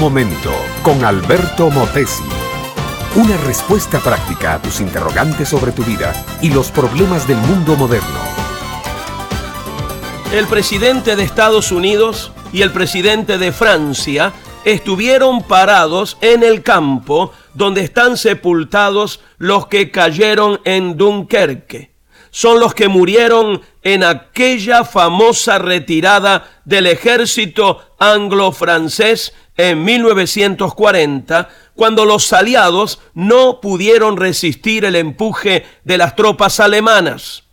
momento con Alberto Motesi. Una respuesta práctica a tus interrogantes sobre tu vida y los problemas del mundo moderno. El presidente de Estados Unidos y el presidente de Francia estuvieron parados en el campo donde están sepultados los que cayeron en Dunkerque. Son los que murieron en aquella famosa retirada del ejército anglo-francés en 1940, cuando los aliados no pudieron resistir el empuje de las tropas alemanas.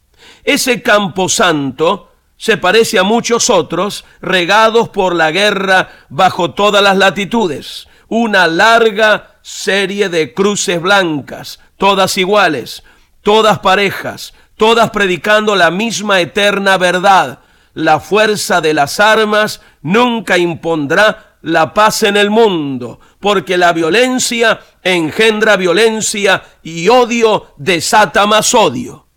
Ese camposanto se parece a muchos otros regados por la guerra bajo todas las latitudes. Una larga serie de cruces blancas, todas iguales, todas parejas, todas predicando la misma eterna verdad. La fuerza de las armas nunca impondrá la paz en el mundo, porque la violencia engendra violencia y odio desata más odio.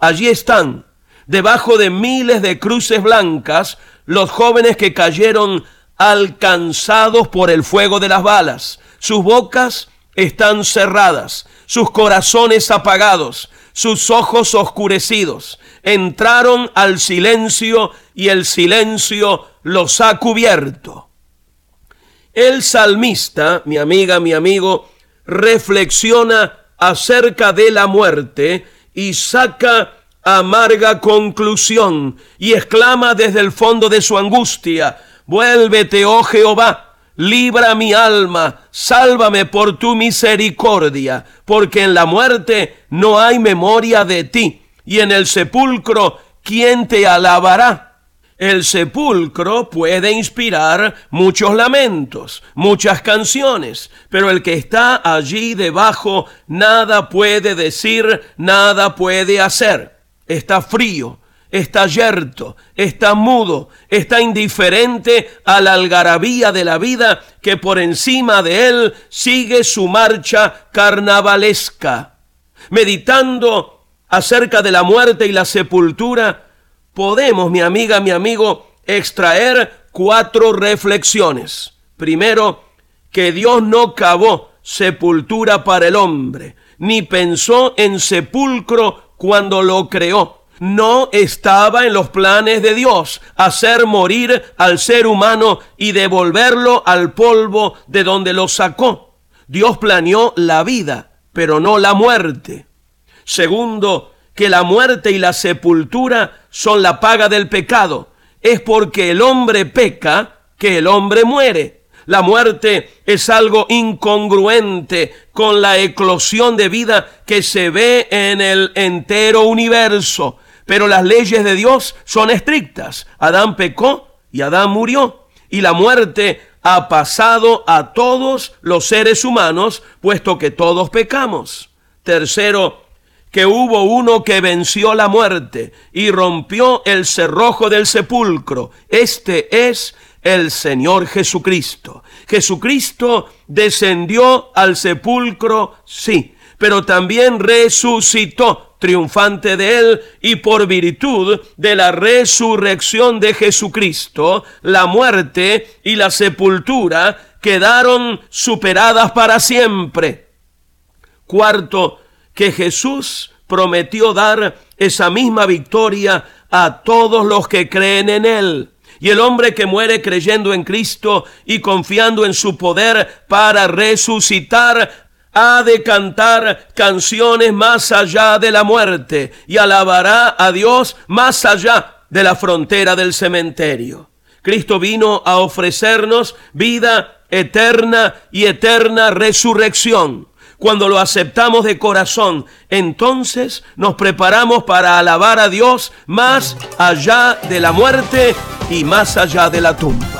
Allí están, debajo de miles de cruces blancas, los jóvenes que cayeron alcanzados por el fuego de las balas. Sus bocas están cerradas, sus corazones apagados, sus ojos oscurecidos. Entraron al silencio y el silencio los ha cubierto. El salmista, mi amiga, mi amigo, reflexiona acerca de la muerte y saca amarga conclusión y exclama desde el fondo de su angustia, vuélvete, oh Jehová, libra mi alma, sálvame por tu misericordia, porque en la muerte no hay memoria de ti, y en el sepulcro, ¿quién te alabará? El sepulcro puede inspirar muchos lamentos, muchas canciones, pero el que está allí debajo nada puede decir, nada puede hacer. Está frío, está yerto, está mudo, está indiferente a la algarabía de la vida que por encima de él sigue su marcha carnavalesca. Meditando acerca de la muerte y la sepultura, podemos, mi amiga, mi amigo, extraer cuatro reflexiones. Primero, que Dios no cavó sepultura para el hombre, ni pensó en sepulcro cuando lo creó no estaba en los planes de Dios hacer morir al ser humano y devolverlo al polvo de donde lo sacó. Dios planeó la vida, pero no la muerte. Segundo, que la muerte y la sepultura son la paga del pecado. Es porque el hombre peca que el hombre muere. La muerte es algo incongruente con la eclosión de vida que se ve en el entero universo. Pero las leyes de Dios son estrictas. Adán pecó y Adán murió. Y la muerte ha pasado a todos los seres humanos, puesto que todos pecamos. Tercero, que hubo uno que venció la muerte y rompió el cerrojo del sepulcro. Este es el Señor Jesucristo. Jesucristo descendió al sepulcro, sí, pero también resucitó triunfante de él y por virtud de la resurrección de Jesucristo, la muerte y la sepultura quedaron superadas para siempre. Cuarto, que Jesús prometió dar esa misma victoria a todos los que creen en Él. Y el hombre que muere creyendo en Cristo y confiando en su poder para resucitar ha de cantar canciones más allá de la muerte y alabará a Dios más allá de la frontera del cementerio. Cristo vino a ofrecernos vida eterna y eterna resurrección. Cuando lo aceptamos de corazón, entonces nos preparamos para alabar a Dios más allá de la muerte y más allá de la tumba.